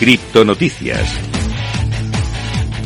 Criptonoticias.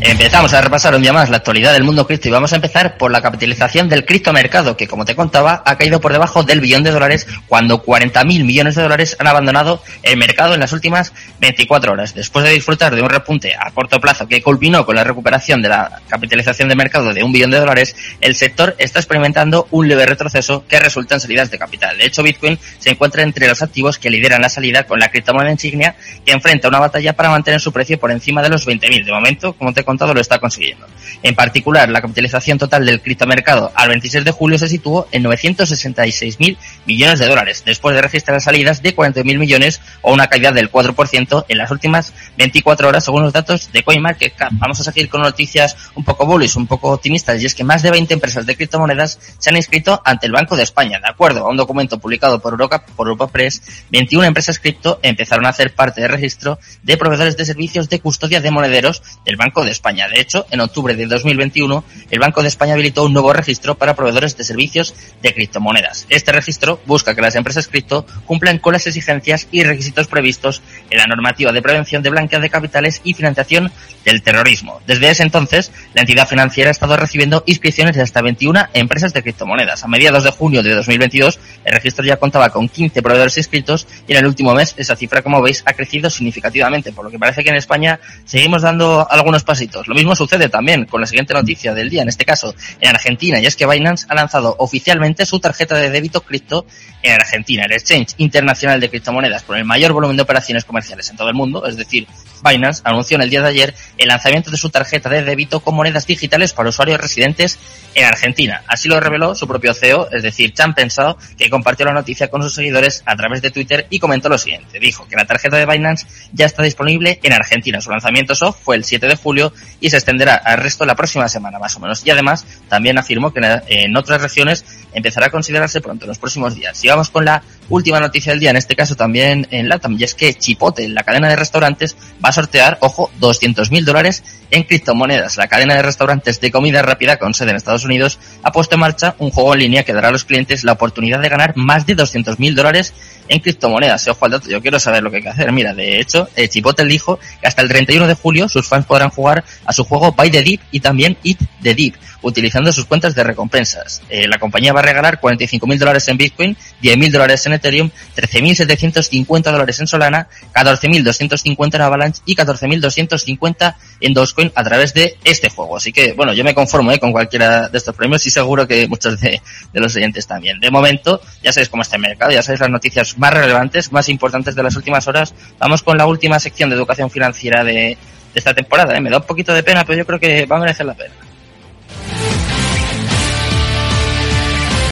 Empezamos a repasar un día más la actualidad del mundo cripto y vamos a empezar por la capitalización del criptomercado, que como te contaba, ha caído por debajo del billón de dólares cuando 40.000 millones de dólares han abandonado el mercado en las últimas 24 horas. Después de disfrutar de un repunte a corto plazo que culminó con la recuperación de la capitalización de mercado de un billón de dólares, el sector está experimentando un leve retroceso que resulta en salidas de capital. De hecho, Bitcoin se encuentra entre los activos que lideran la salida con la criptomoneda insignia que enfrenta una batalla para mantener su precio por encima de los 20.000. De momento, como te lo está consiguiendo. En particular, la capitalización total del criptomercado al 26 de julio se situó en 966.000 millones de dólares, después de registrar salidas de 40.000 millones o una caída del 4% en las últimas 24 horas, según los datos de CoinMarketCap. Vamos a seguir con noticias un poco bullish, un poco optimistas, y es que más de 20 empresas de criptomonedas se han inscrito ante el Banco de España. De acuerdo a un documento publicado por Europa, por Europa Press, 21 empresas cripto empezaron a hacer parte del registro de proveedores de servicios de custodia de monederos del Banco de España. De hecho, en octubre de 2021, el Banco de España habilitó un nuevo registro para proveedores de servicios de criptomonedas. Este registro busca que las empresas cripto cumplan con las exigencias y requisitos previstos en la normativa de prevención de blanqueo de capitales y financiación del terrorismo. Desde ese entonces, la entidad financiera ha estado recibiendo inscripciones de hasta 21 empresas de criptomonedas. A mediados de junio de 2022, el registro ya contaba con 15 proveedores inscritos y en el último mes esa cifra, como veis, ha crecido significativamente, por lo que parece que en España seguimos dando algunos pasitos. Lo mismo sucede también con la siguiente noticia del día, en este caso en Argentina, y es que Binance ha lanzado oficialmente su tarjeta de débito cripto en Argentina, el exchange internacional de criptomonedas con el mayor volumen de operaciones comerciales en todo el mundo, es decir, Binance anunció en el día de ayer el lanzamiento de su tarjeta de débito con monedas digitales para usuarios residentes en Argentina. Así lo reveló su propio CEO, es decir, Chan Pensado, que compartió la noticia con sus seguidores a través de Twitter y comentó lo siguiente. Dijo que la tarjeta de Binance ya está disponible en Argentina. Su lanzamiento fue el 7 de julio y se extenderá al resto la próxima semana, más o menos. Y además, también afirmó que en otras regiones empezará a considerarse pronto en los próximos días. Y vamos con la última noticia del día, en este caso también en LATAM, y es que Chipotle, la cadena de restaurantes, va a sortear, ojo, 200.000 dólares en criptomonedas. La cadena de restaurantes de comida rápida con sede en Estados Unidos ha puesto en marcha un juego en línea que dará a los clientes la oportunidad de ganar más de 200.000 dólares en criptomonedas. Ojo al dato, yo quiero saber lo que hay que hacer. Mira, de hecho, eh, Chipotle dijo que hasta el 31 de julio sus fans podrán jugar a su juego Buy the Deep y también Eat the Deep, utilizando sus cuentas de recompensas. Eh, la compañía va a regalar 45.000 dólares en Bitcoin, 10.000 dólares en Ethereum, 13.750 dólares en Solana, 14.250 en Avalanche y 14.250 en Dogecoin a través de este juego. Así que, bueno, yo me conformo eh, con cualquiera de estos premios y seguro que muchos de, de los oyentes también. De momento, ya sabéis cómo está el mercado, ya sabéis las noticias más relevantes, más importantes de las últimas horas. Vamos con la última sección de educación financiera de, esta temporada. ¿eh? Me da un poquito de pena, pero yo creo que va a merecer la pena.